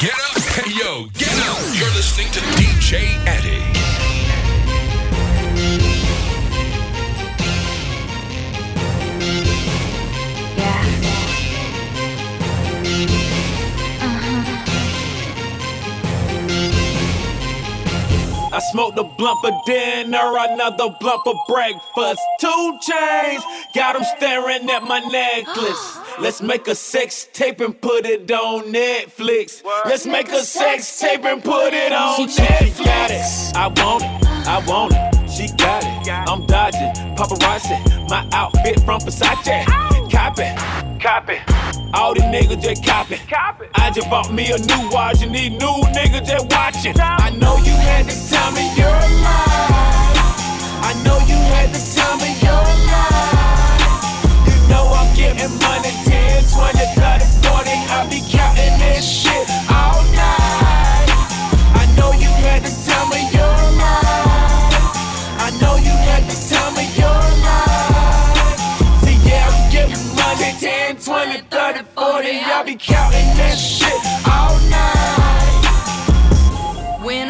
Get up. Hey, yo, get up. You're listening to DJ Eddie. Uh-huh. I smoked a blunt for dinner, another blunt for breakfast. Two chains, got them staring at my necklace. Let's make a sex tape and put it on Netflix. Let's make a sex tape and put it on Netflix. Got it. I want it, I want it. She got it. I'm dodging, paparazzi. My outfit from Versace. Copy, copy. All these niggas just copy. I just bought me a new watch and these new niggas just watching. I know you had the time of your life. I know you had the time of your life. Know I'm getting money 10, 20, 30, 40. I be counting this shit all night. I know you had the time of your life. I know you had the time of your life. See, yeah, I'm getting money 10, 20, 30, 40. I be counting that shit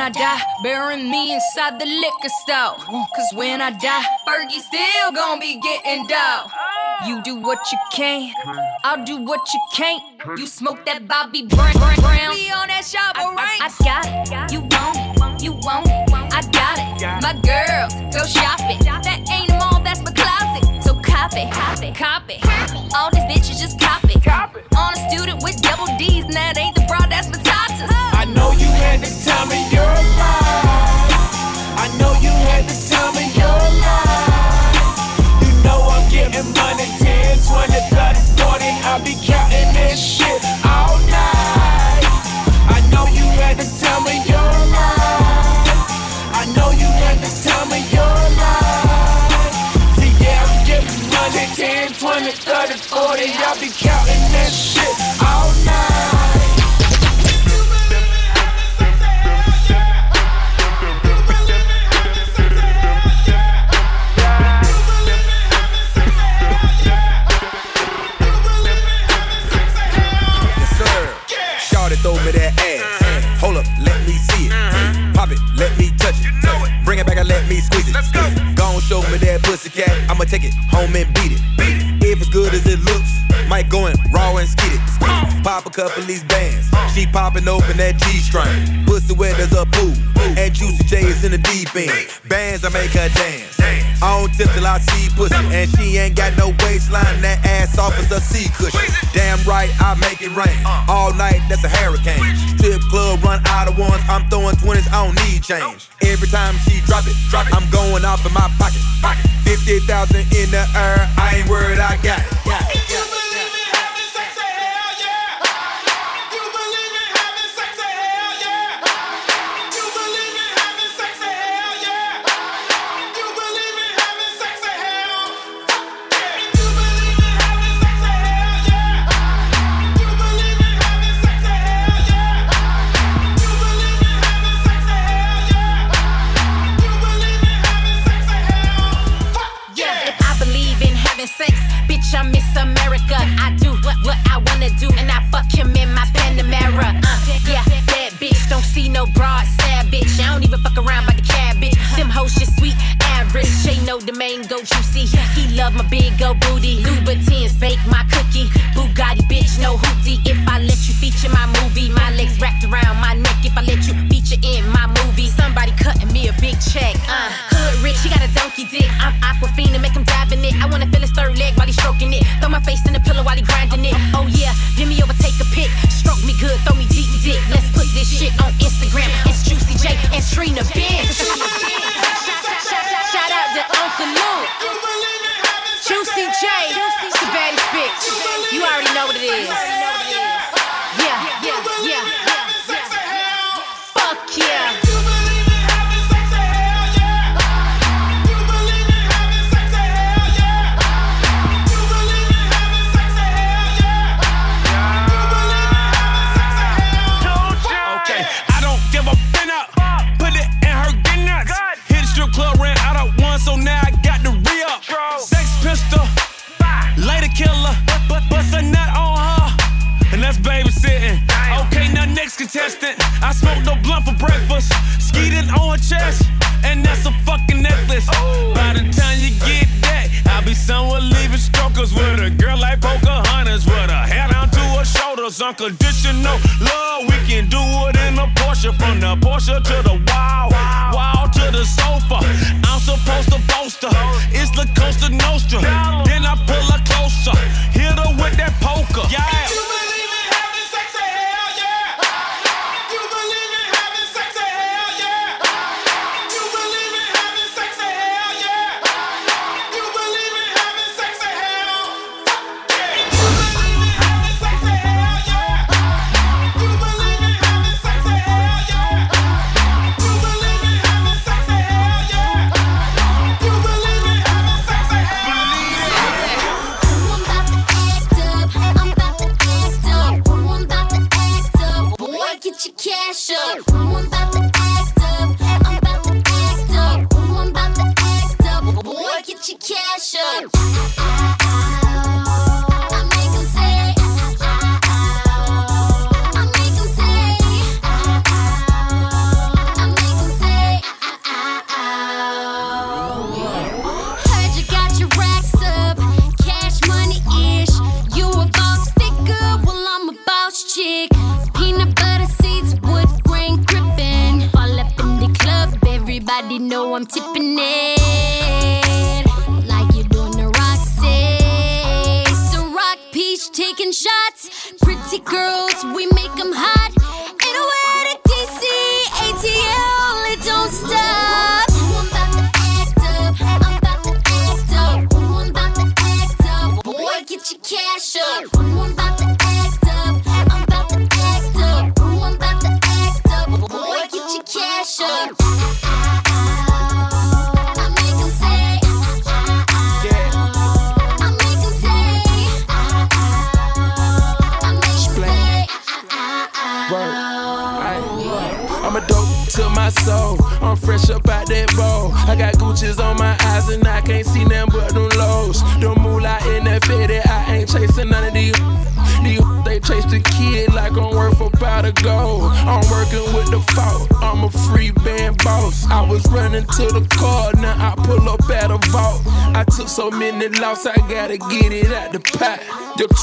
I die, bury me inside the liquor store. Cause when I die, Fergie still gonna be getting dough. You do what you can, I'll do what you can't. You smoke that Bobby Brown. Brown. We on that shop, alright? I, I got it, you want it, you want it, I got it. My girls, go shopping. That ain't a mall, that's my closet. So copy, copy, copy. All these bitches just copy. On a student with double D's, and that ain't the broad, that's my tatas. I know you had the time of your life. I know you had the time of your life. You know I'm getting money 10, 20, 30, 40. I be counting this shit all night. I know you had the time of your life. I know you had the time of your life. See, yeah, I'm getting money 10, 20, 30, 40. I be counting this shit show me that pussy cat. I'ma take it home and beat it. If it's good as it looks, might go in raw and skid it. Pop a couple of these bands. She popping open that G string. Pussy wet as a pool. And Juicy J is in the deep end. Bands, I make her dance. I don't tip till I see pussy. And she ain't got no waistline. That ass off as a sea cushion. Damn right, I make it rain. All night, that's a hurricane. Strip club run out of ones. I'm throwing 20s, I don't need change. Every time she drop it, drop it. I'm going off in my pocket. 50,000 in the air. I ain't worried, I got it. Got it, what wanna do, and I fuck him in my Panamera. Uh, yeah, bad bitch, don't see no broad, bitch. I don't even fuck around by the cab, bitch. Them hoes just sweet, average. Shay know the main go juicy. He love my big old booty. Louboutins bake my cookie. Bugatti, bitch, no hootie. If I let you feature my movie, my legs wrapped around my neck. If I let you feature in my movie, somebody cutting me a big check. Uh, hood rich, he got a donkey dick. I'm Aquafina, make him dive in it. I wanna feel his third leg while he's stroking it. Throw my face in the pillow while he grinding it. Oh yeah, give me over, take a pic. Stroke me good, throw me deep dick. Let's put this shit on Instagram. It's Juicy J and Trina, bitch. Shout out to Uncle Luke. Juicy J, the baddest bitch. You already know what it is. Testing. I smoked no blunt for breakfast. Skeeted on her chest, and that's a fucking necklace. By the time you get that, I'll be somewhere leaving strokers with a girl like Pocahontas with her hair down to her shoulders. Unconditional love, we can do it in a Porsche. From the Porsche to the wall, wall to the sofa. I'm supposed to boast her. It's the Costa Nostra. Then I pull her closer, hit her with that poker. Yeah.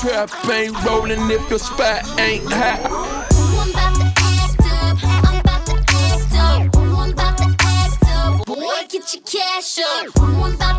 Trap ain't rolling if your spot ain't high. To act up, I'm about to act up, one about the act up. Boy, get your cash up.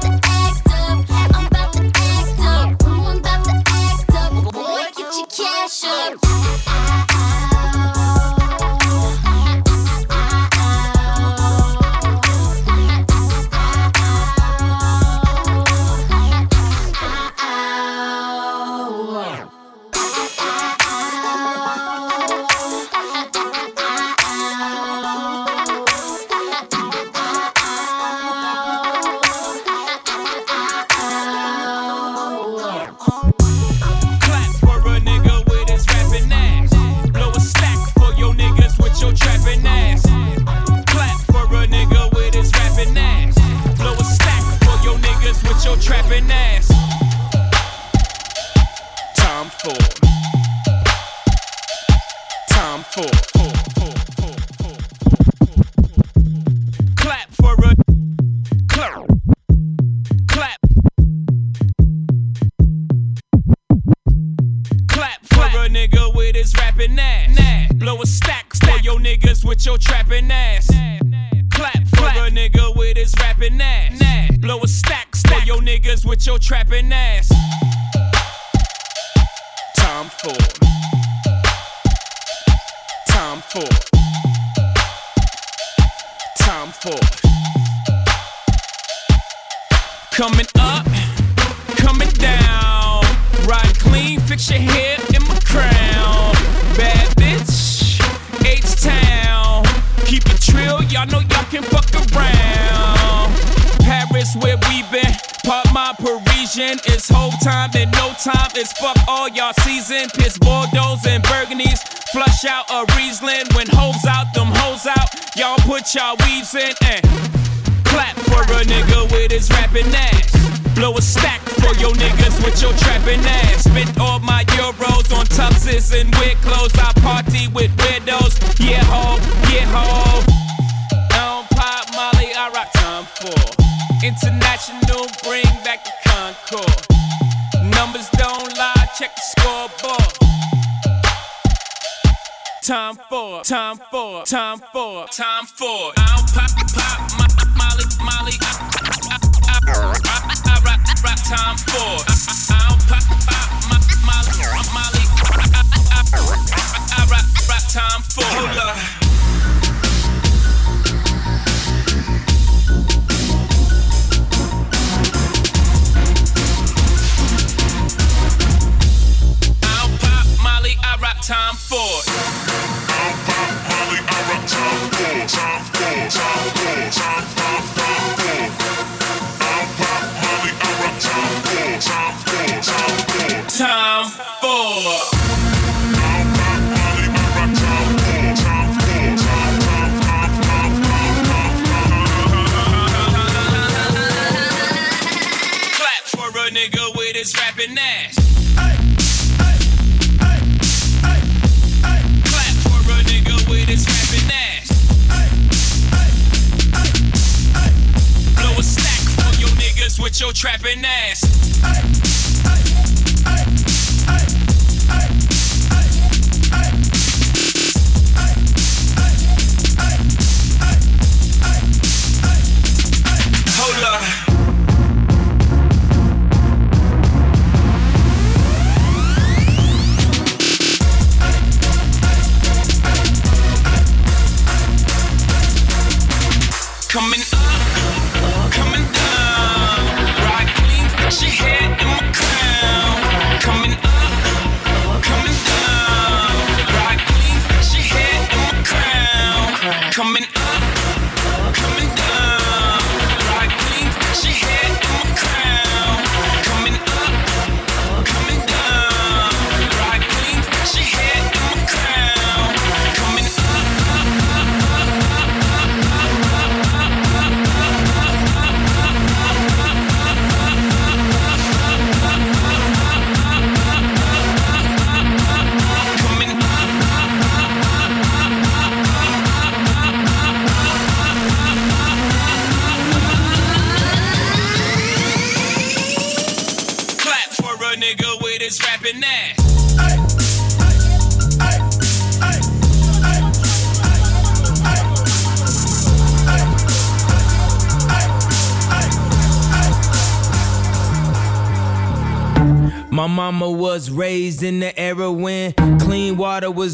Time for, time for,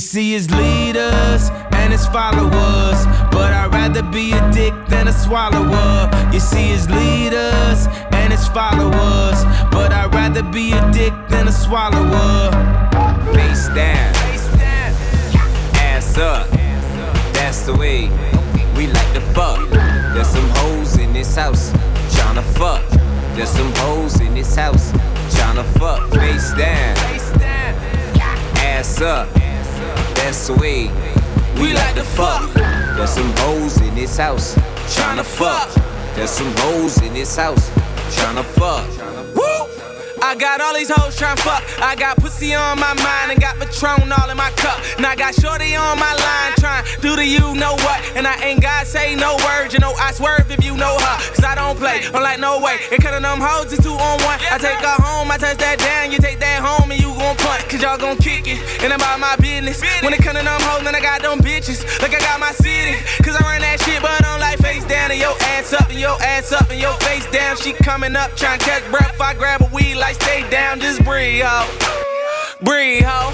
See his leaders and his followers, but I'd rather be a dick than a swallower. You see his leaders and his followers, but I'd rather be a dick than a swallower. Face down, ass up. That's the way we like to fuck. There's some hoes in this house tryna fuck. There's some hoes in this house tryna fuck. Face down, ass up. That's the way we like to fuck. There's some hoes in this house tryna fuck. There's some hoes in this house tryna fuck. I got all these hoes tryna fuck. I got pussy on my mind and got Patron all in my cup. And I got Shorty on my line trying do the you know what. And I ain't gotta say no words, you know I swerve if you know her. Cause I don't play, I'm like no way. And cutting them hoes is two on one. I take her home, I touch that down, you take that home and you gon' punt. Cause y'all gon' kick it. And about my business. When it come to them hoes, then I got them bitches. Like I got my city. Cause I run that shit, but I don't like face down and your ass up and your ass up and your face down. She coming up trying to catch breath. I grab a weed like like stay down, just breathe, ho. Breathe, ho.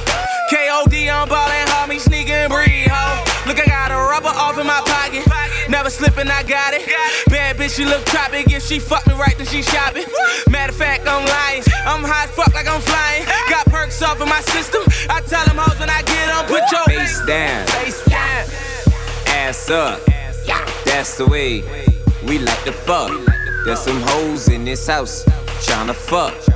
KOD on ball and homie sneakin', breathe, ho. Look, I got a rubber off in my pocket. Never slippin', I got it. Bad bitch, you look tropic. If she fuck me right, then she shopping. Matter of fact, I'm lying. I'm high fuck like I'm flying. Got perks off in my system. I tell them hoes when I get on, put your face down. Face down. Ass up. That's the way we like to fuck. There's some hoes in this house trying to fuck.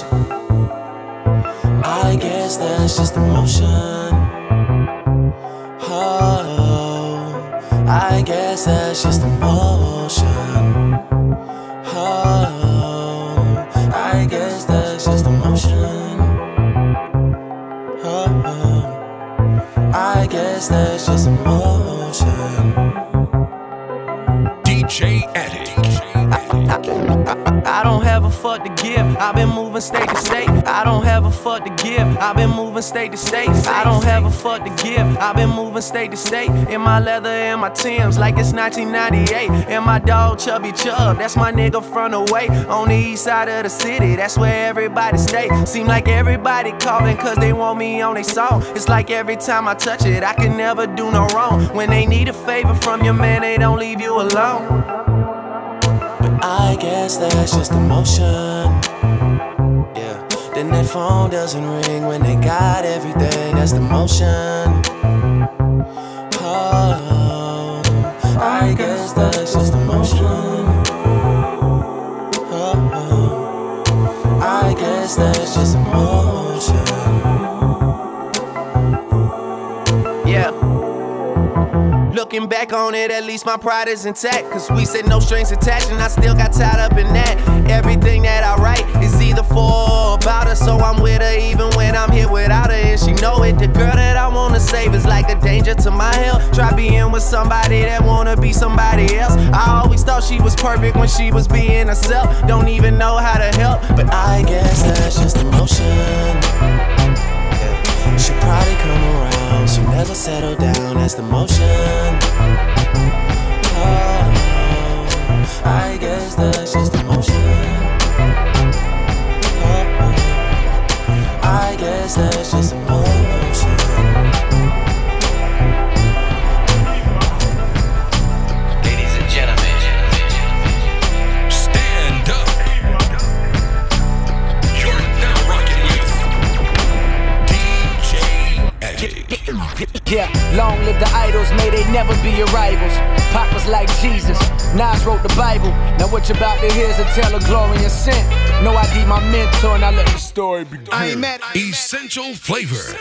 Nation. moving state to state in my leather and my Timbs like it's 1998. And my dog Chubby Chub, that's my nigga from the way on the east side of the city. That's where everybody stay. Seem like everybody calling cause they want me on they song. It's like every time I touch it, I can never do no wrong. When they need a favor from your man, they don't leave you alone. But I guess that's just emotion. Then their phone doesn't ring when they got everything. That's the motion. Looking back on it, at least my pride is intact. Cause we said no strings attached, and I still got tied up in that. Everything that I write is either for or about her, so I'm with her even when I'm here without her. And she know it. The girl that I wanna save is like a danger to my health. Try being with somebody that wanna be somebody else. I always thought she was perfect when she was being herself. Don't even know how to help, but I guess that's just emotion. She'll probably come around, she'll never settle down. That's the motion. Oh, I guess that's just emotion. Oh, what you about to hear is a tale of glory and sin. No ID my mentor, and I let the story begin. I ain't mad. Essential flavor.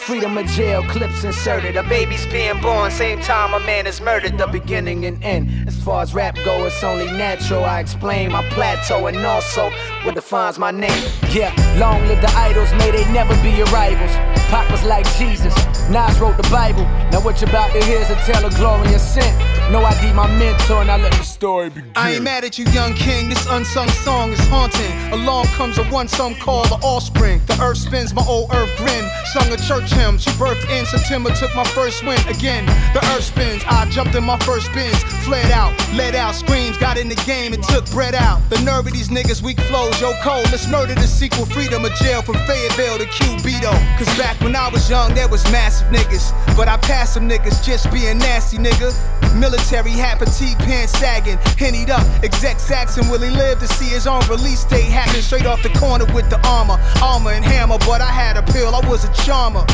Freedom of jail, clips inserted. A baby's being born, same time a man is murdered. The beginning and end. As far as rap go, it's only natural. I explain my plateau and also what defines my name. Yeah, long live the idols, may they never be your rivals. Pac was like Jesus, Nas wrote the Bible. Now what you about to hear is a tale of glory and sin. No ID my mentor, and I let the story begin. I ain't mad at you, young king. This unsung song is haunting. Along comes a one song called the offspring. The earth spins, my old earth grin. Sung a church hymn. She birthed in September, took my first win. Again, the earth spins. I jumped in my first spins. Fled out, let out screams. Got in the game and took bread out. The nerve of these niggas, weak flows. Yo, cold. Let's murder the sequel. Freedom of jail from Fayetteville to Cubito. Cause back when I was young, there was massive niggas. But I passed some niggas just being nasty, nigga. Military hat, fatigue pants sagging, hennied up. Exec Saxon will he live to see his own release date happen straight off the corner with the armor, armor and hammer. But I had a pill, I was a charmer.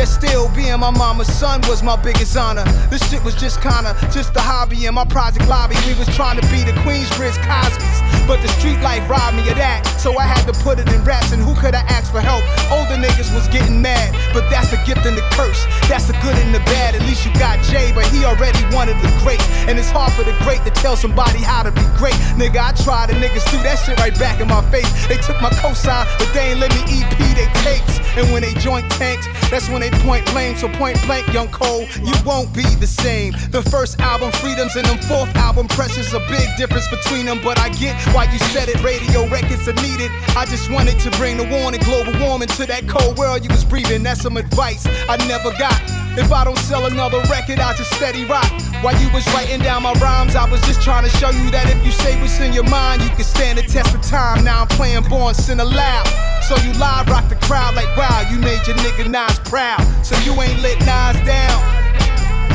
Yet still being my mama's son was my biggest honor. This shit was just kinda just a hobby in my project lobby. We was trying to be the Queensbridge Cosby's, but the street life robbed me of that. So I had to put it in raps, and who could I ask for help? Older niggas was getting mad, but that's the gift and the curse. That's the good and the bad. At least you got Jay, but he already wanted the greats. And it's hard for the great to tell somebody how to be great. Nigga, I tried, and niggas threw that shit right back in my face. They took my cosign, but they ain't let me EP they tapes. And when they joint tanked, that's when they point blame. So point blank, young Cole, you won't be the same. The first album, Freedoms, and them fourth album, Precious, a big difference between them. But I get why you said it, radio records are needed. I just wanted to bring the warning, global warming to that cold world you was breathing. That's some advice I never got. If I don't sell another record, I just steady rock. While you was writing down my rhymes, I was just trying to show you that if you say what's in your mind, you can stand the test of time. Now I'm playing Born Sinner loud. So you live rock the crowd like wow, you made your nigga Nas proud. So you ain't let Nas down.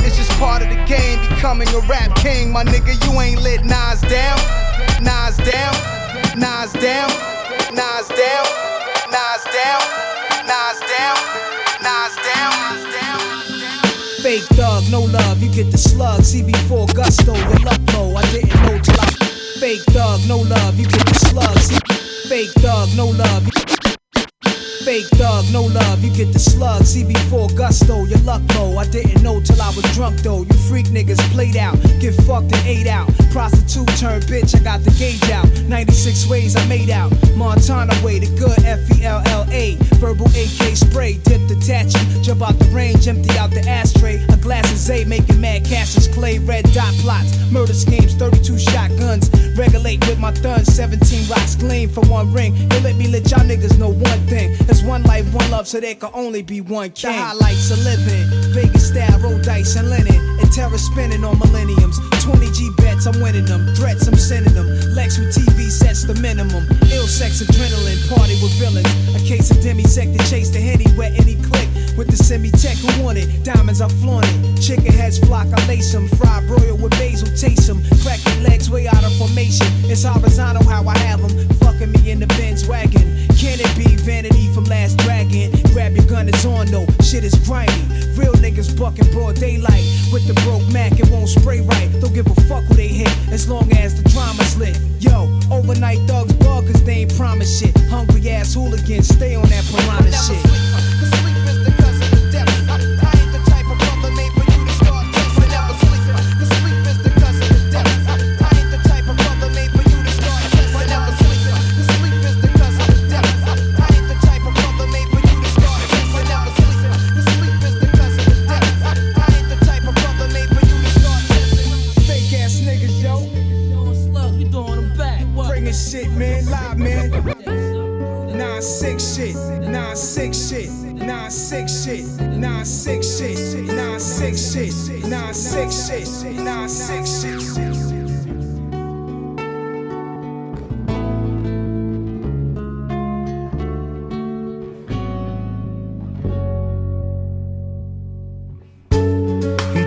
It's just part of the game, becoming a rap king. My nigga, you ain't let Nas down. Nas down, Nas down, Nas down, Nas down, Nas down, Nas Fake thug, no love, you get the slug. CB4 gusto, your luck low. I didn't know till I. Fake thug, no love, you get the slug. Fake thug, no love. Fake thug, no love, you get the slug. CB4 gusto, your luck low. I didn't know till I was drunk though. You freak niggas played out, get fucked and ate out. Prostitute turned bitch, I got the gauge out. 96 ways I made out. Montana way, the good F E L L A. Verbal AK spray, dip detaching. Jump out the range, empty out the ashtray. A glass of Zay, making mad cashes. Clay, red dot plots. Murder schemes, 32 shotguns. Regulate with my thuns, 17 rocks gleam for one ring. They let me let y'all niggas know one thing. There's one life, one love, so there can only be one king. The highlights of living. Vegas style, roll dice and linen. And terror spinning on millenniums. 20 G bets, I'm winning them. Threats, I'm sending them. Lex with TV sets the minimum. Ill sex, adrenaline, party with villains. A case of demisec to chase the henny where any click. With the semi tech who want it. Diamonds, I flaunt it. Chicken heads flock, I lace them. Fried broil with basil, taste them. Cracking legs way out of formation. It's horizontal how I have them. Fucking me in the Benz wagon. Can it be vanity from Last Dragon? Grab your gun, it's on though. Shit is grimy. Real niggas bucking broad daylight. With the broke Mac, it won't spray right. Don't give a fuck who they hit, as long as the drama's lit. Yo, overnight thugs bug, cause they ain't promise shit. Hungry ass hooligans, stay on that piranha shit. He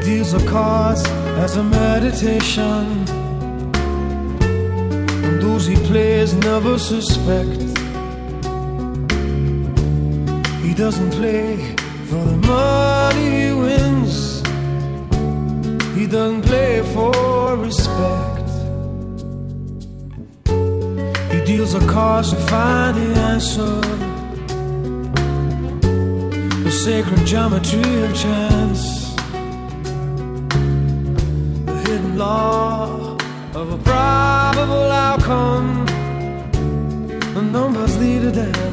deals the cards as a meditation. And those he plays never suspect. He doesn't play for the money. He doesn't play for respect. He deals the cards to find the answer. The sacred geometry of chance. The hidden law of a probable outcome. The numbers lead a dance.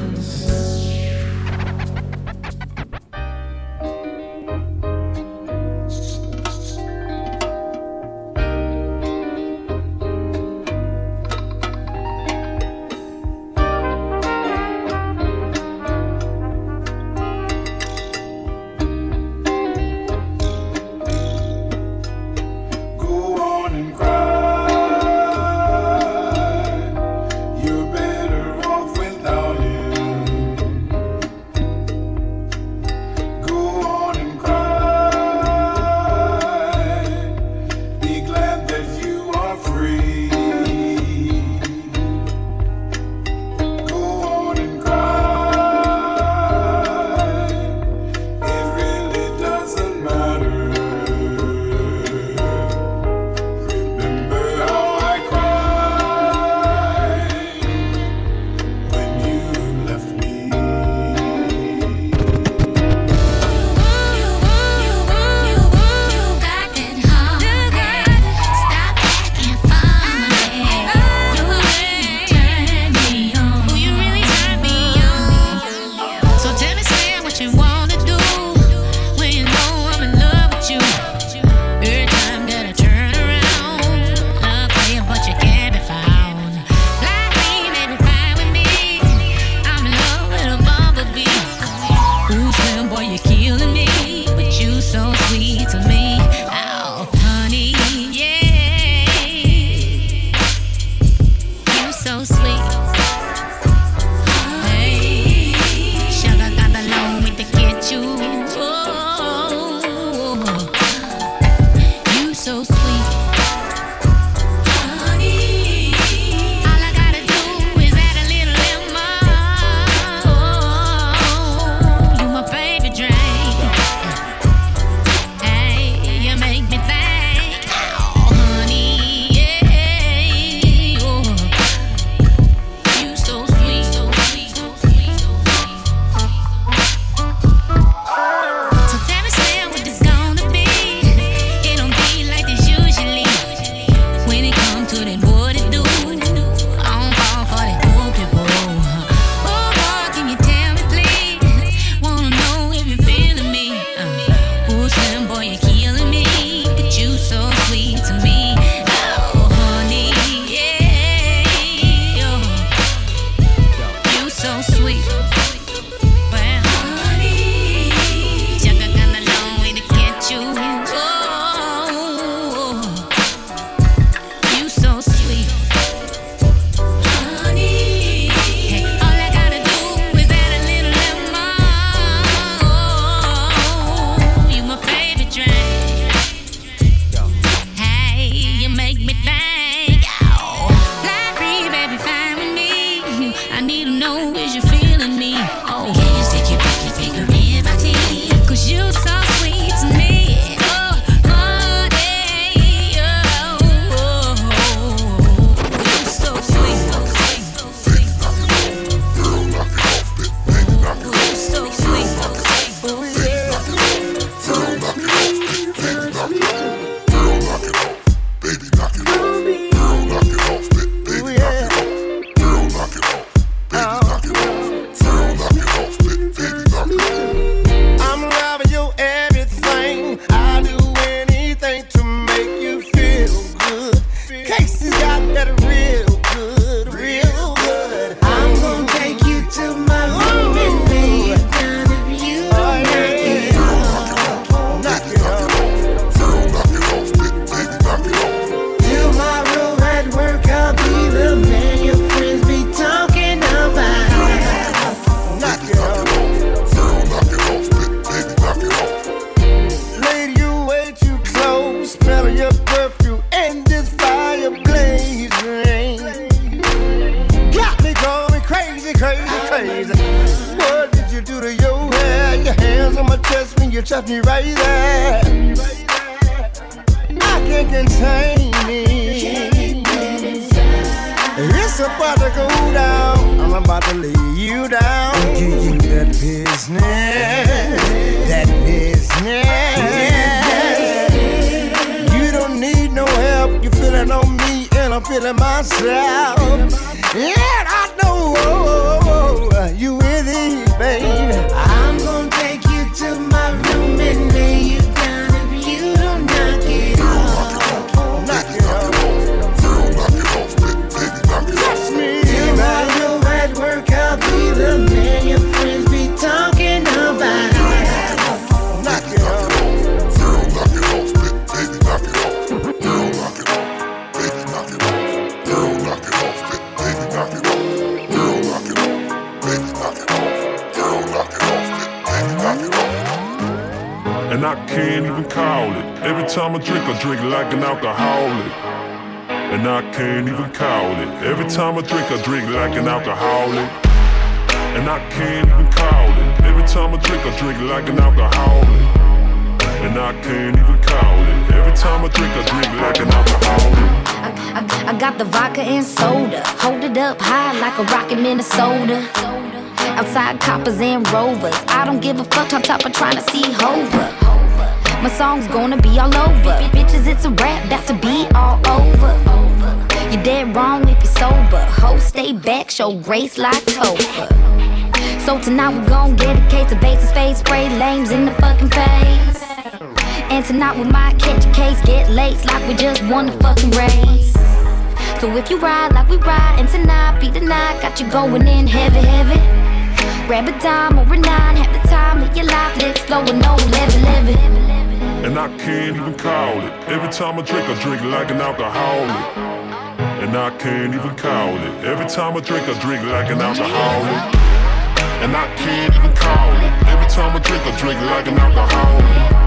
I can't contain me. It's about to go down. I'm about to lay you down. Give you that business. That business. You don't need no help. You feeling on me and I'm feeling myself. And I know you with it, baby. I and I can't even call it. Every time I drink, I drink like an alcoholic. And I can't even call it. Every time I drink, I drink like an alcoholic. And I can't even call it. Every time I drink, I drink like an alcoholic. And I can't even call it. Every time I drink, I drink like an alcoholic. I, I, I got the vodka and soda. Hold it up high like a rocket Minnesota. Outside coppers and rovers. I don't give a fuck, on top of trying to see hover show grace like Topher. So tonight we gon' dedicate to bases, face, spray lames in the fucking face. And tonight we might catch a case, get late like we just won the fucking race. So if you ride like we ride, and tonight be the night, got you going in heavy, heavy. Grab a dime or a nine, have the time of your life, let's flow with no levy, levy. And I can't even call it. Every time I drink, I drink like an alcoholic and I can't even call it. Every time I drink, I drink like an alcoholic, and I can't even call it. Every time I drink, I drink like an alcoholic,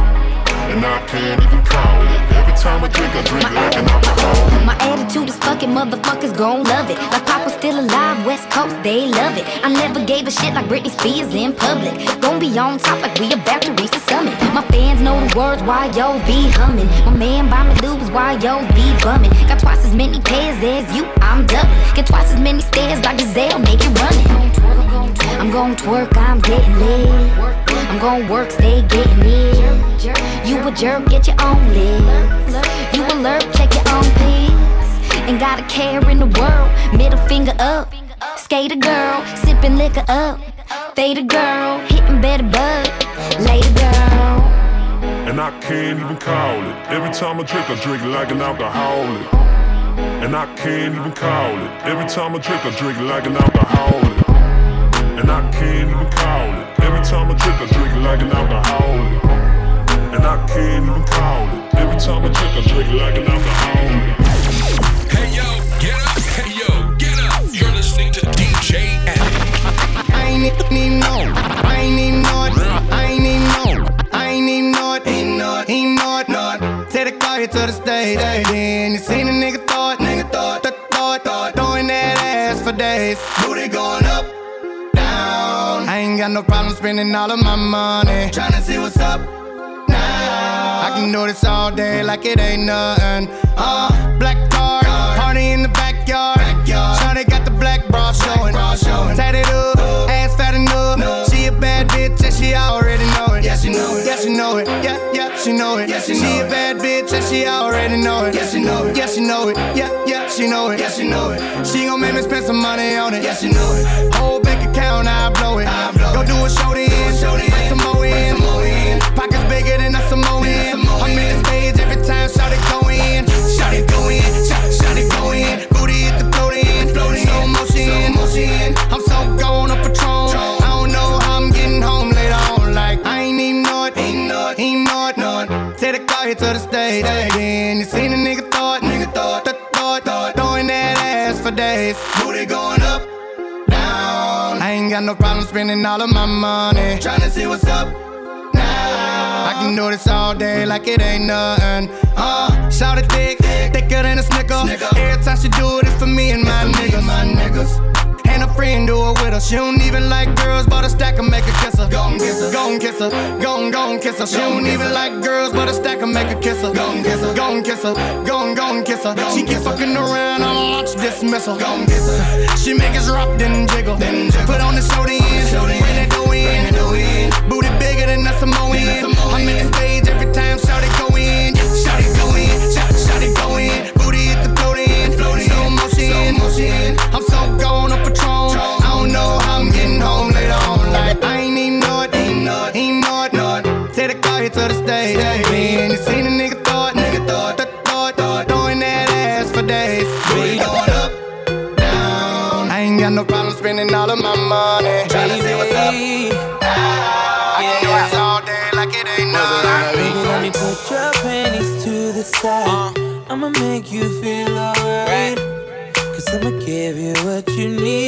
and I can't even call it. Every time I drink, I drink like an alcoholic. My attitude is fucking motherfuckers gon' love it. Like Papa's still alive, West Coast, they love it. I never gave a shit like Britney Spears in public. Gon' be on top like we about to reach the summit. My fans know the words why yo be humming. My man buy me lubes why yo be bumming. Got twice as many pairs as you, I'm doubling. Get twice as many stairs like Giselle, make it running. I'm gon' twerk, I'm getting lit. I'm gon' work, stay getting it. You a jerk, get your own list. You alert, check your own pics. Ain't got a care in the world, middle finger up. Skater girl, sipping liquor up. Fade a girl, hitting better bud. Later girl. And I can't even call it. Every time I drink, I drink like an alcoholic. And I can't even call it. Every time I drink, I drink like an alcoholic. And I can't even call it. Every time I drink, I drink like an alcoholic. And I can't even call it. Every time I drink, I drink like an alcoholic. Hey yo, get up. Hey yo, get up. You're listening to DJ Addict. I ain't need no. I ain't need no. I ain't need no. I ain't need no. Ain't not. Ain't not. Not. Take the car here to the stage. Then you seen a nigga thought. Nigga thought. Th- thought. Thought. Throwing that ass for days. Booty going up. Down. I ain't got no problem spending all of my money. Tryna see what's up. Now. I can do this all day like it ain't nothing. Uh, black car, party in the backyard. Shawty got the black bra showing. Tatted up, ass fat enough. She a bad bitch and she already know it. Yeah, she know it. Yeah, she know it. Yeah, yeah. She know it. Yeah, she, she a bad bitch and she already know it. Yeah, she know it. Yeah, she know it. Yeah, yeah, she know it. Yeah, she know it. She gon' make me spend some money on it. Yeah, she know it. Whole bank account, I blow it. I blow Go do a show then. Bring some more in. Pockets bigger than a Samoan. I'm in the stage every time, shout it go in. Shout it go in. Shout, shout it go in. Booty hit the float in. Slow motion. slow motion. I'm so gone it. Take the car here to the stage. Then you seen a nigga thought. Nigga thought. Th- thought. Thought. Throwing that ass for days. Booty going up. Down. I ain't got no problem spending all of my money. Tryna see what's up. Now. I can do this all day like it ain't nothing. Uh, shout it thick, thicker than a snicker. Every time she do it, it's for me and my niggas. My niggas. And friend do it with her. She don't even like girls, but a stack and make her kiss her. Gon' kiss her, gon' kiss her, gon' gon' kiss her. She don't even like girls, but a stack and make her kiss her. Gon' kiss her, gon' kiss her, gon' gon' kiss her. She keep fucking around, I'll launch dismissal. Gon' kiss her. She make us rock, then jiggle. Put on the show the end, bring that dough in. Give you what you need,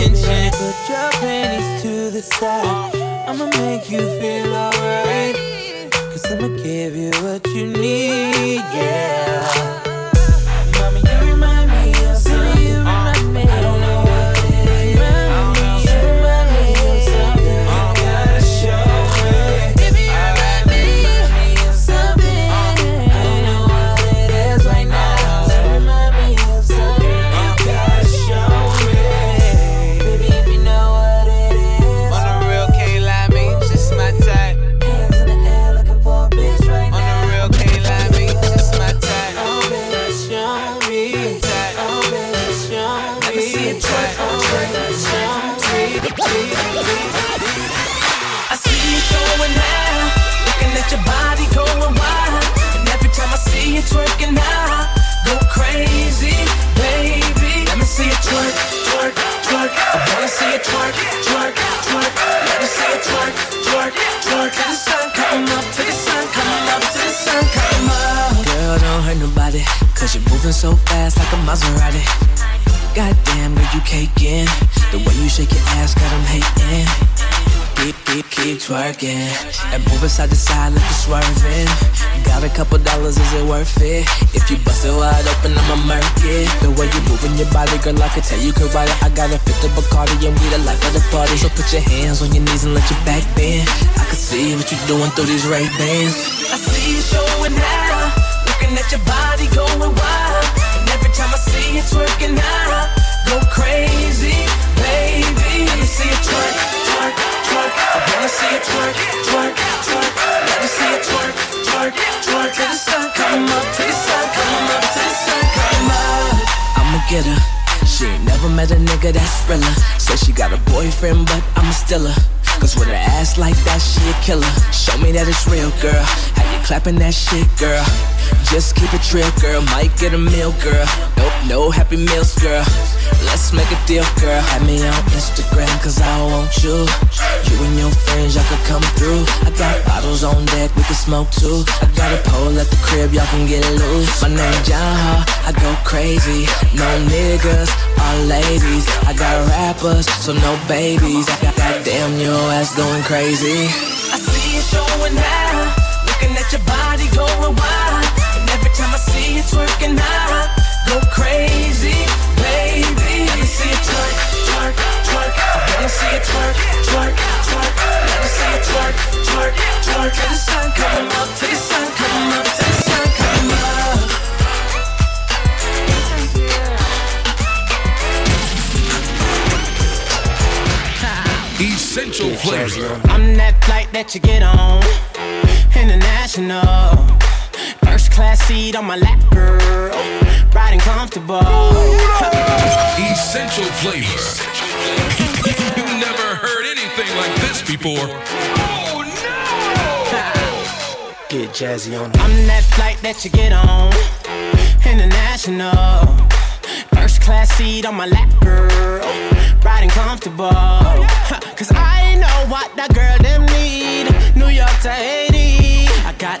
in. Put your panties to the side. Uh. I'ma make you feel alright. Cause I'ma give you what you need, yeah. Moving so fast like a Maserati. Goddamn, girl, you caking. The way you shake your ass, got them hating. Keep, keep, keep twerking. And move side to side like you swerving. Got a couple dollars, is it worth it? If you bust it wide open, I'ma murk it. The way you moving your body, girl, I can tell you could ride it. I got a fifth of Bacardi and we the life of the party. So put your hands on your knees and let your back bend. I can see what you're doing through these Ray Bans. I see you showing now, looking at your body going wild. See you twerking go crazy, baby. Let me see you twerk, twerk, twerk. I wanna see you twerk, twerk, twerk. Let me see you twerk, twerk, twerk. Till the sun come up, till the sun come up, till the sun come up. I'ma get her. She ain't never met a nigga that's realer. Says she got a boyfriend, but I'ma still her. Cause with her ass like that, she a killer. Show me that it's real, girl. How you clapping that shit, girl? Just keep it real, girl. Might get a meal, girl. Nope, no happy meals, girl. Let's make a deal, girl. Have me on Instagram, cause I want you. You and your friends, y'all could come through. I got bottles on deck, we can smoke too. I got a pole at the crib, y'all can get loose. My name John Ha, I go crazy. No niggas, all ladies. I got rappers, so no babies. I got goddamn your ass going crazy. I see you showing now, looking at your body going wild. See you twerking now, go crazy, baby. Let me see twerk, twerk, twerk. See twerk, twerk, twerk. Let me see twerk, twerk, twerk. The sun come up, the sun come up, the sun come up. Essential flavor. I'm that flight that you get on. Seat on my lap, girl. Riding comfortable. Essential flavor. you never heard anything like this before. Oh, no! get jazzy on. I'm that flight that you get on. International. First class seat on my lap, girl. Riding comfortable. Cause I know what that girl them need. New York to Haiti. I got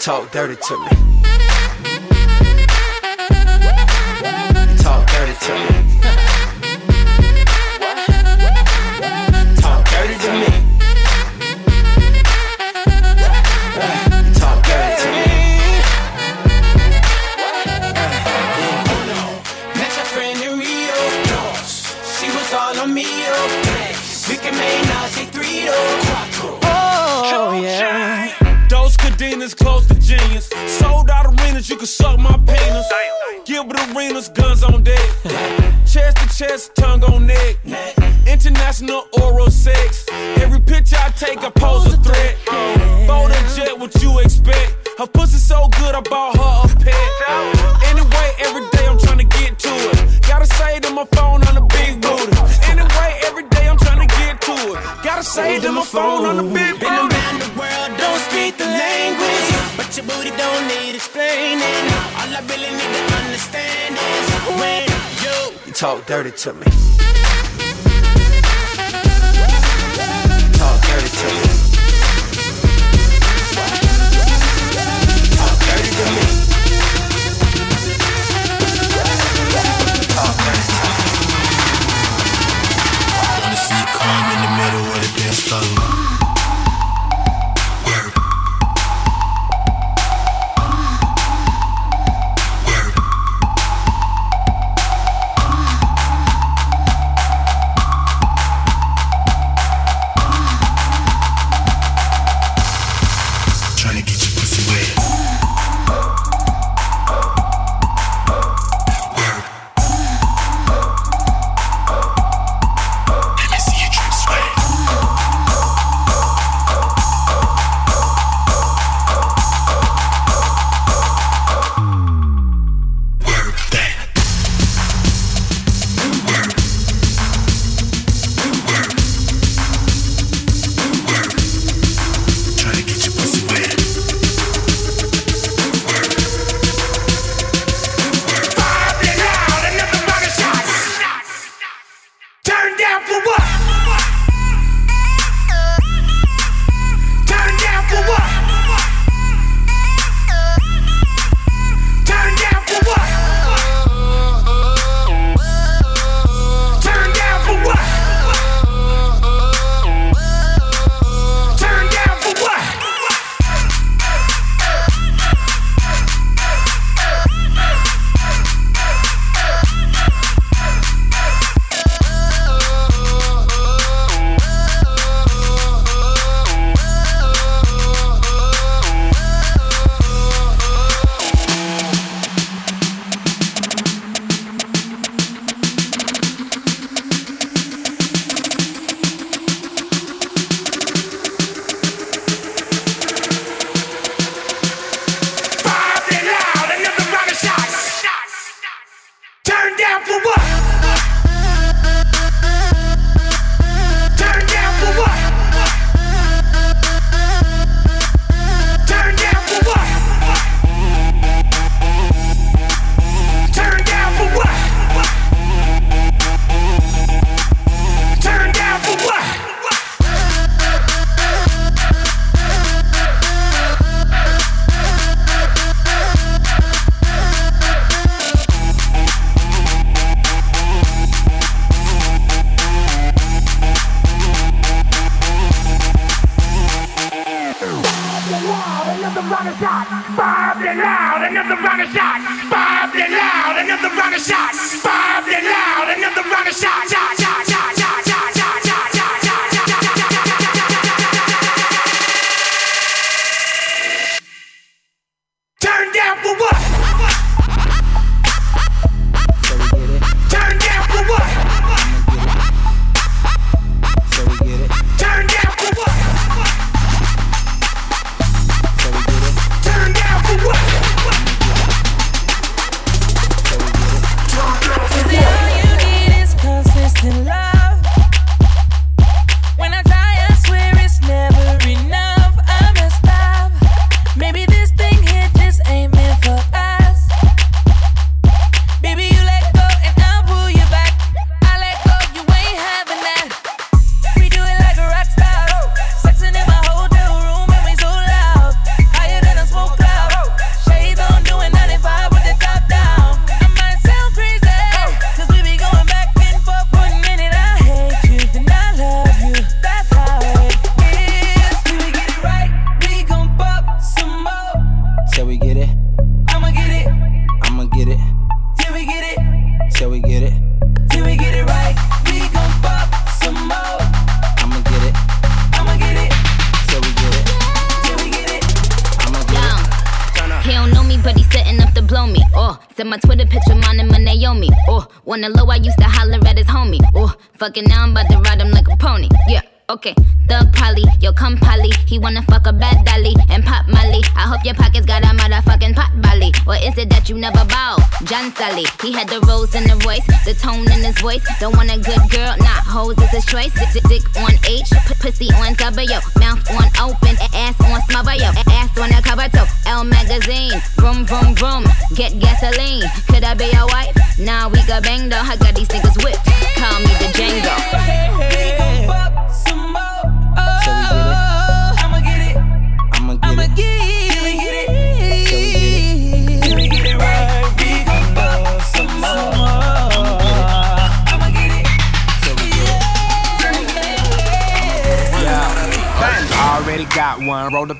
talk dirty to me. You talk dirty to me. Close to genius. Sold out arenas, you can suck my penis. Gilbert arenas, guns on deck. chest to chest, tongue on neck. International oral sex. Every picture I take, I pose a threat. Bold and jet, what you expect? Her pussy so good, I bought her a pet. Anyway, every day I'm trying to get to it. Gotta say to my phone on the big booty. Anyway, every day I'm trying to get to it. Gotta say to my phone on the big booty. Booty don't need explaining. All I really need to understand is when you, talk dirty to me. Talk dirty to me. Pussy on W, mouth on open, ass on smother, yo, ass on the cover, toe. L magazine, vroom vroom vroom, get gasoline. Could I be your wife? Nah, we got bang though. I got these niggas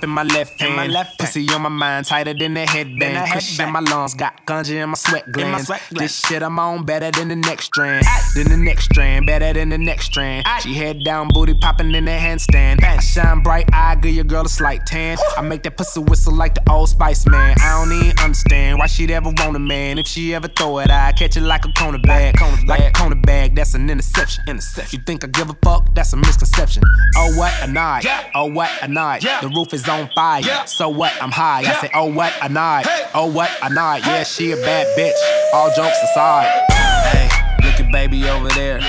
up in my left hand. my left Pussy on my mind, tighter than a headband. Cushion in my lungs, got ganja in my sweat glands. This shit I'm on better than the next strand. Than the next strand, better than the next strand. She head down, booty popping in the handstand. I shine bright, I give your girl a slight tan. I make that pussy whistle like the old Spice Man. I don't even understand why she'd ever want a man. If she ever throw it, I catch it like a cornerback. Like a cornerback, that's an interception. Interception. You think I give a fuck? That's a misconception. Oh what a night. Oh what a night. The roof is on fire. So what? I'm high. I say, oh what a night. Oh what a night. Yeah, she a bad bitch. All jokes aside. Hey, look at baby over there.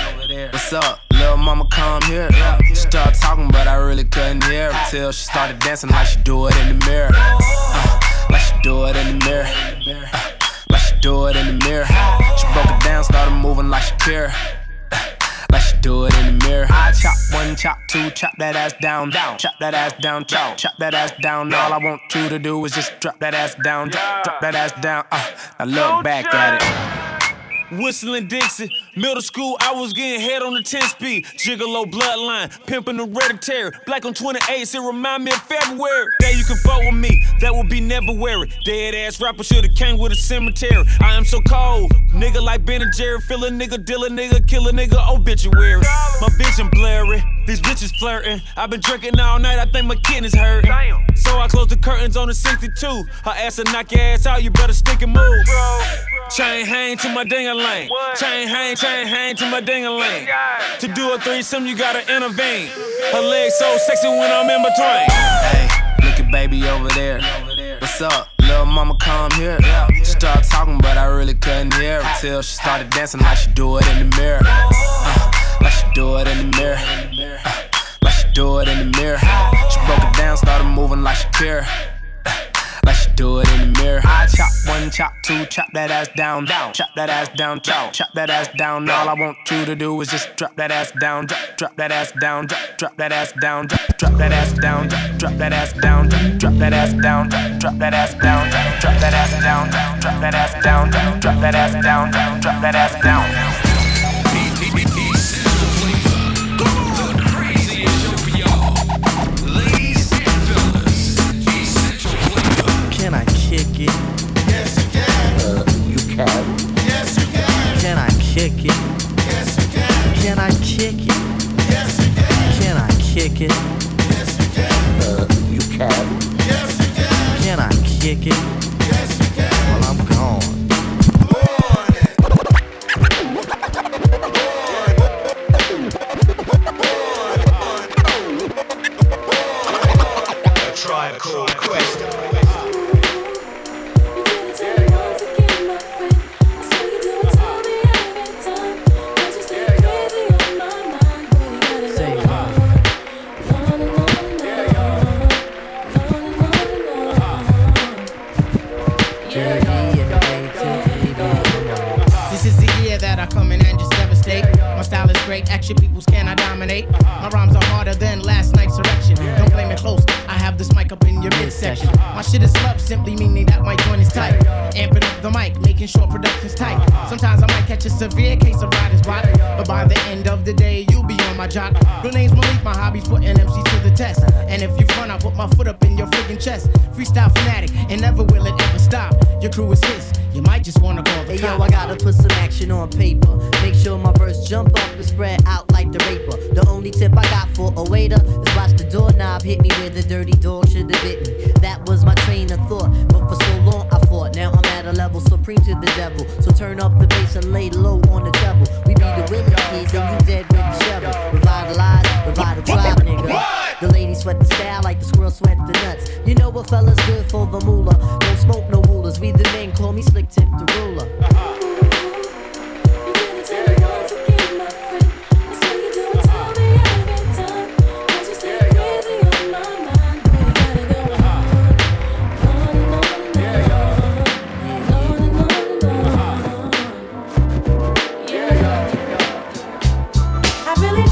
What's up? Little mama come here. She started talking, but I really couldn't hear her till she started dancing like she do it in the mirror. Uh, like she do it in the mirror. Uh, like she do it in the mirror. She broke it down, started moving like she care. She do it in the mirror. I chop one, chop two, chop that ass down, down, chop that ass down, chop, chop that ass down. All I want you to do is just drop that ass down, drop, drop that ass down. Uh, now look back at it. Whistling Dixie, middle school, I was getting head on the 10 speed. Gigolo bloodline, pimping hereditary. Black on 28, it remind me of February. That you can fuck with me, that would be never weary. Dead ass rapper should've came with a cemetery. I am so cold, nigga like Ben and Jerry. Fill a nigga, deal a nigga, kill a nigga, obituary. My vision blurry, these bitches flirting. I've been drinking all night, I think my kidneys hurting. So I close the curtains on the 62. Her ass will knock your ass out, you better stick and move. Chain hang to my ding a lane. Chain hang, chain hang to my ding a lane. To do a threesome, you gotta intervene. Her legs so sexy when I'm in between. Hey, look at baby over there. What's up? Little mama come here. She started talking, but I really couldn't hear her till she started dancing like she do it in the mirror. Uh, like she do it in the mirror. Uh, like she do it in the mirror. She broke it down, started moving like she care. Uh, Like she do it in the mirror. I chop one, chop two, chop that ass down, down, chop that ass down, chop, chop that ass down. All I want you to do is just drop that ass down, drop, drop that ass down, drop, drop that ass down, drop, drop that ass down, drop, drop that ass down, drop, drop that ass down, drop, drop that ass down, drop, drop that ass down, drop drop that ass down, drop, drop that ass down, drop that ass down. kick it? Yes, you can. Can I kick it? Yes, you can. Can I kick it? Really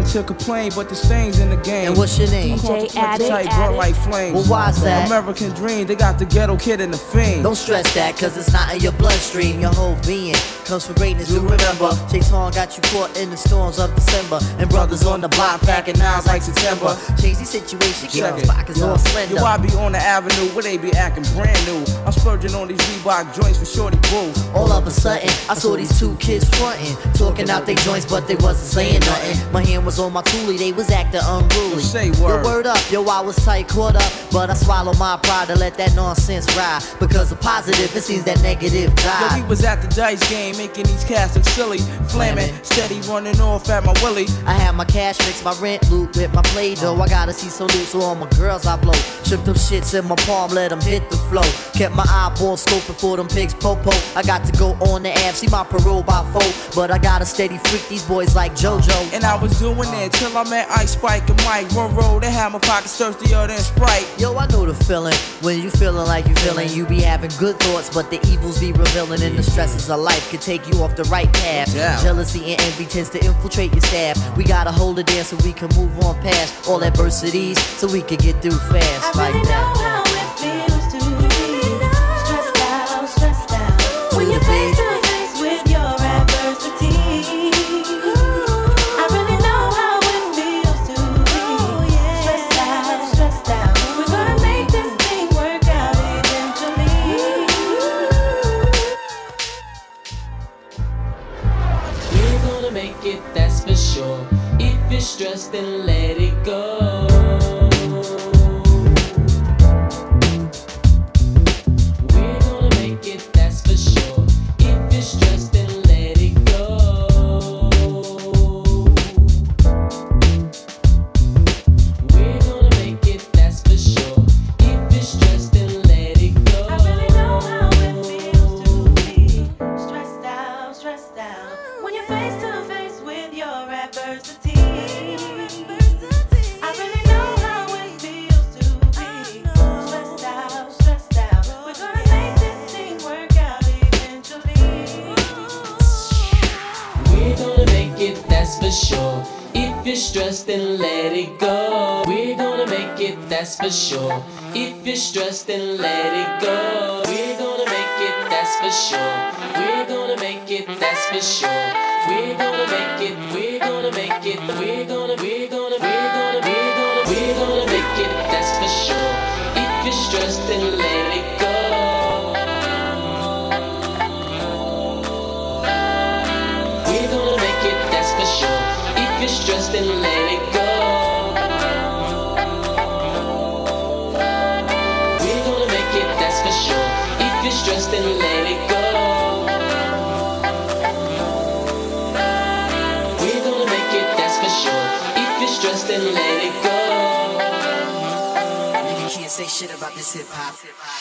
one to complain, but this thing's in the game. And what's your name? I'm DJ Addict. Type, brought like flames. Well, why's that? American dream, they got the ghetto kid and the fiend. Don't stress that, cause it's not in your bloodstream. Your whole being comes from greatness. Do remember, Chase Horn got you caught in the storms of December. And brothers on the block packing nines like September. The situation, keep Check our it. pockets slender. Yo, I be on the avenue where they be acting brand new. I'm splurging on these Reebok joints for shorty boo. All of a sudden, I saw these two kids frontin', talking out their joints, but they wasn't saying nothing. My hand was on my toolie, they was acting unruly. Say Yo, word. word up, yo, I was tight, caught up, but I swallowed my pride to let that nonsense ride. Because the positive, it seems that negative Yo, we was at the dice game, making these cats look silly. Flaming, steady running off at my willy. I have my cash fix, my rent loot with my play dough. Uh-huh. I gotta see some loot, so all my girls I blow. Shook them shits in my palm, let them hit the flow. Kept my eyeball scoping for them pigs, popo. I got to go on the app, see my parole by four. But I got a steady freak these boys like JoJo. And I was doing it till I met Ice Spike and Mike. One road, they had my pockets thirstier than Sprite. Yo, I know the feeling. When you feeling like you feeling, you be having good thoughts, but the evils be revealing, and the stresses of life can take you off the right path. Yeah. Jealousy and envy tends to infiltrate your staff. We gotta hold it down so we can move on past all adversities, so we can get through fast I like really know that. Stressed, then let it go. Stressed, then let it go. We're gonna make it, that's for sure. If you're stressed, then let it go. We're gonna make it, that's for sure. We're gonna make it, that's for sure. We're gonna make it, we're gonna make it, we're gonna, we're gonna, we're gonna, we're gonna, we're gonna make it, that's for sure. If you're stressed, then let it go. If you're stressed, then let it go. We're gonna make it, that's for sure. If you're stressed, then let it go. We're gonna make it, that's for sure. If you're stressed, then let it go. Nigga can't say shit about this hip hop.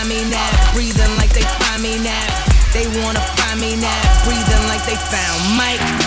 find me now, breathing like they find me now. They wanna find me now, breathing like they found Mike.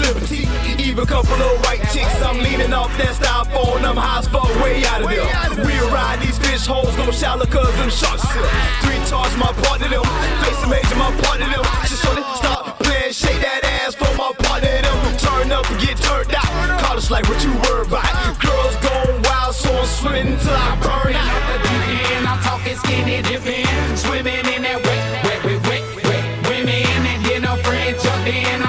Celebrity, even couple of white chicks. I'm leaning off that styrofoam, I'm high as fuck, way out of there. We'll ride these fish holes, gon' shallow cause them sharks here. Three charge, my partner them. Face major, my partner them. Just shorty, stop playing, shake that ass for my partner them. Turn up and get turned out. Call us like what you worry about. Girls going wild, so I'm swimming till I burn out. And I'm talking skinny dipping, swimming in that wet, wet, wet, wet, wet women. And then a friend jumped in,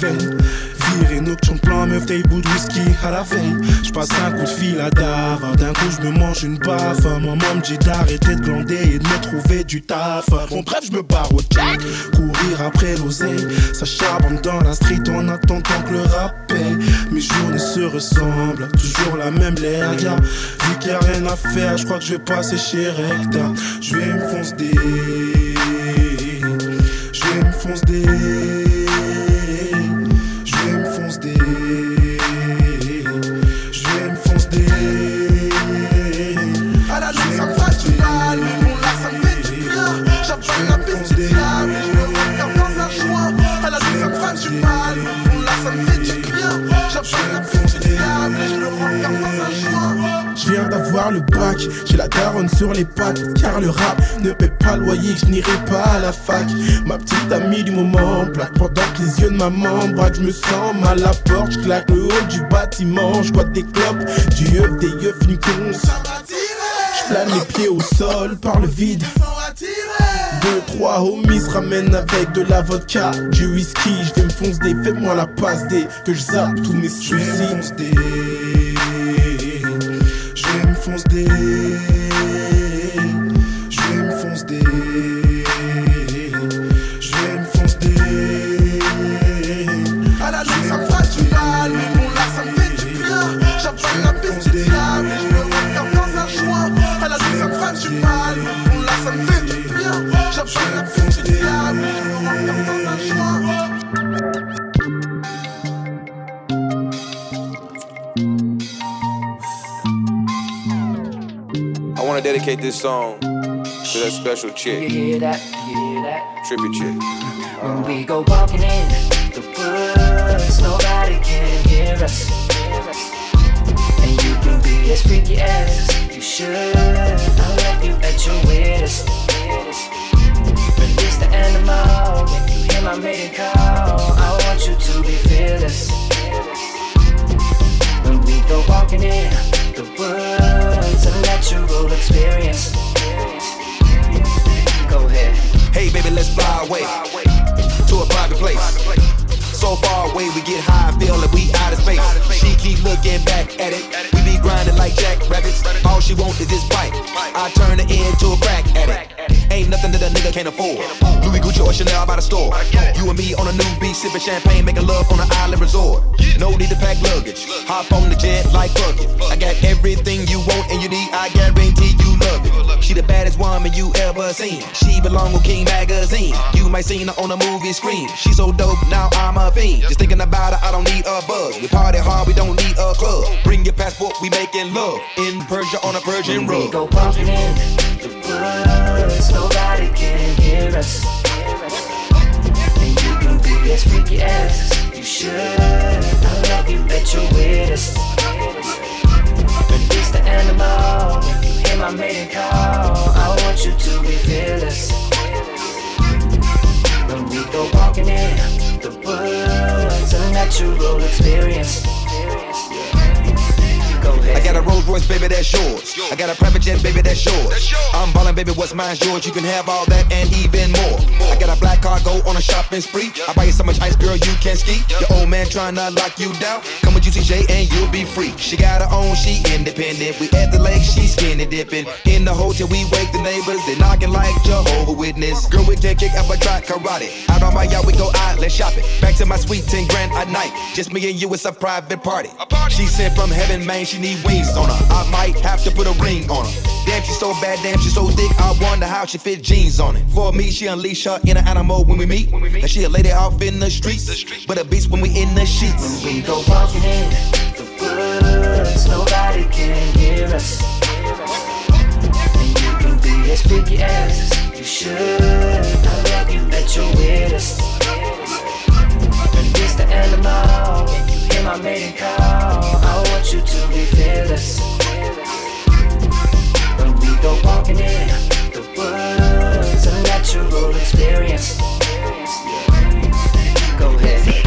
veines. Viré nocturne, plein meuf, des bouts de whisky à la veille. Je passe un coup de fil à Dava, d'un coup je me mange une baffe. Maman me dit d'arrêter de glander et de me trouver du taf. Bon, bref, je me barre au jack, courir après l'oseille. Ça charbonne dans la street en attendant que le rap. Mes journées se ressemblent, toujours la même lerga. Vu qu'il a rien à faire, je crois que je vais passer chez Recta. Je vais me foncer des. Sur les pattes Car le rap ne paie pas le loyer, je n'irai pas à la fac Ma petite amie du moment plaque pendant que les yeux de maman braquent Je me sens mal à la porte, je claque le haut du bâtiment Je des clopes, du œuf, des yeux une conce Je plane les pieds au sol par le vide deux, trois homies se ramènent avec de la vodka, du whisky. Je vais me foncer des, fais-moi la passe des, que je zappe tous mes soucis. Je vais me foncer des. Je dedicate this song to that special chick. You hear that? You hear that? Trippy chick. When we go walking in the woods, nobody can hear us. And you can be as freaky as you should. I'll let you at your weirdest. Release the animal. You hear my mating call, I want you to be fearless. When we go walking in the woods, natural experience. Go ahead. Hey, baby, let's fly away to a private place. So far away, we get high and feel like we out of space. She keep looking back at it. We be grinding like jackrabbits. All she want is this bite. I turn her into a crack addict. Ain't nothing that a nigga can't afford. Louis Gucci or Chanel by the store. You and me on a new beach, sipping champagne, making love on an island resort. No need to pack luggage. Hop on the jet like fuck it. I got everything you want and you need. I guarantee you love it. She the baddest woman you ever seen. She belong with King Magazine. You might seen her on a movie screen. She so dope, now I'm a fiend. Just thinking about her, I don't need a buzz. We party hard, we don't need a club. Bring your passport, we making love. In Persia on a Persian rug. We go walking in the woods, nobody can hear us. As freaky as you should. I love you at your weirdest. Release the animal. Hear my mating call, I want you to be fearless. When we go walking in the woods, a natural experience. I got a Rolls Royce, baby, that's yours. I got a private jet, baby, that's yours. I'm ballin', baby, what's mine's yours. You can have all that and even more. I got a black car, go on a shopping spree. I buy you so much ice, girl, you can't ski. Your old man tryna lock you down. Come with UCJ and you'll be free. She got her own, she independent. We at the lake, she skinny dipping. In the hotel, we wake the neighbors. They knocking like Jehovah Witness. Girl, we take kick up a try karate. Out on my yacht, we go island shopping. Back to my sweet 10 grand a night. Just me and you, it's a private party. She sent from heaven, man, she need wings on her. I might have to put a ring on her. Damn, she's so bad, damn, she's so thick. I wonder how she fit jeans on it. For me, she unleash her inner animal when we meet. And she a lady off in the streets, but a beast when we in the sheets. When we go walking in the woods, nobody can hear us. And you can be as freaky as you should. I love you that you're with us. And this the animal, you hear my mating call. I want you to be fearless. When we go walking in the woods, a natural experience. Go ahead.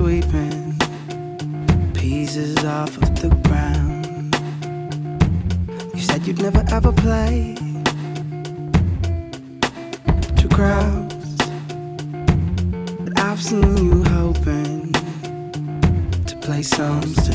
Sweeping pieces off of the ground. You said you'd never ever play to crowds, but I've seen you hoping to play songs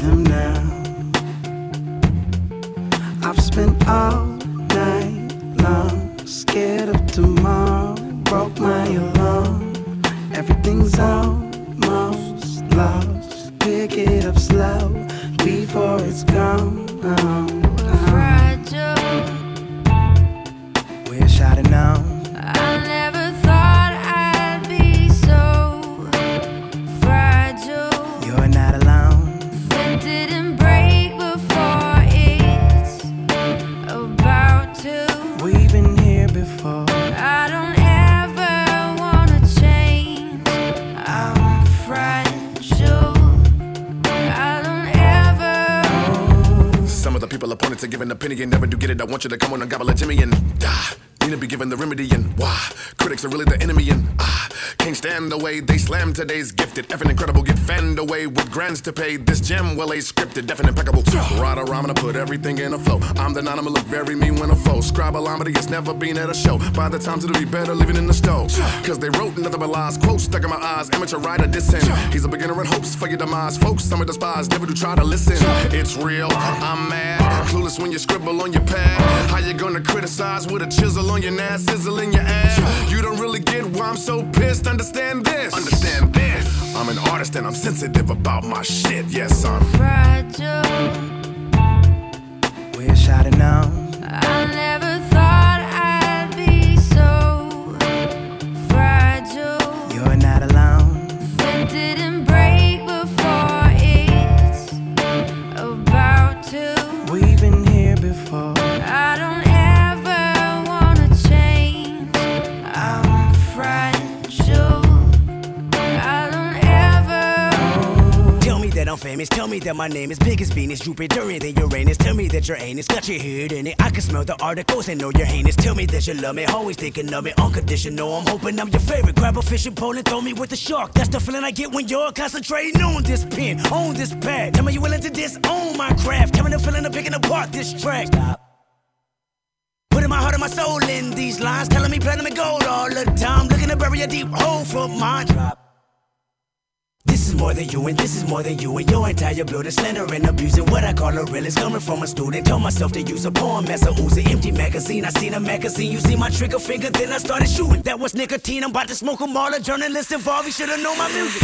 people to give an opinion never do get it. I want you to come on and gobble a Jimmy and ah. Need to be given the remedy and why? Critics are really the enemy and ah can't stand the way they slam today's gifted. Effing incredible get fanned away with grants to pay. This gem well a scripted and impeccable. Right around I'm gonna put everything in a flow. I'm the non look very mean when a foe scribalometer it's never been at a show. By the times it'll be better living in the stove. Cause they wrote nothing but lies. Quotes stuck in my eyes. Amateur writer dissing. He's a beginner in hopes for your demise. Folks some are despised. Never do try to listen. It's real. I'm mad. Clueless when you scribble on your pad. How you gonna criticize with a chisel on your nass sizzle in your ass. You don't really get why I'm so pissed. Understand this. Understand this. I'm an artist and I'm sensitive about my shit. Yes I'm. Fragile. Wish I'd have known. I'm famous. Tell me that my name is big as Venus, Jupiter, than Uranus. Tell me that your anus got your head in it. I can smell the articles and know you're heinous. Tell me that you love me, always thinking of me, unconditional. I'm hoping I'm your favorite. Grab a fishing pole and throw me with a shark. That's the feeling I get when you're concentrating on this pen, on this pad. Tell me you willing to disown my craft. Me the feeling of picking apart this track. Stop. Putting my heart and my soul in these lines, telling me platinum and gold all the time. Looking to bury a deep hole for mine. Drop. This is more than you, and this is more than you, and your entire building slender and abusing what I call a real is coming from a student. Tell myself to use a poem as a Uzi, empty magazine. I seen a magazine, you see my trigger finger, then I started shooting. That was nicotine. I'm about to smoke 'em all. A journalist involved, you should've known my music.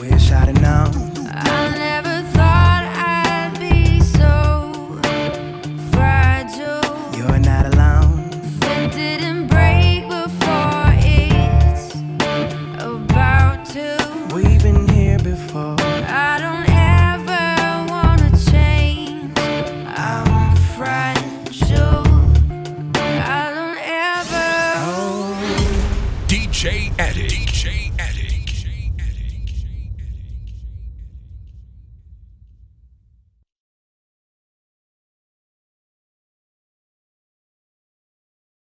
Wish I'd have known. I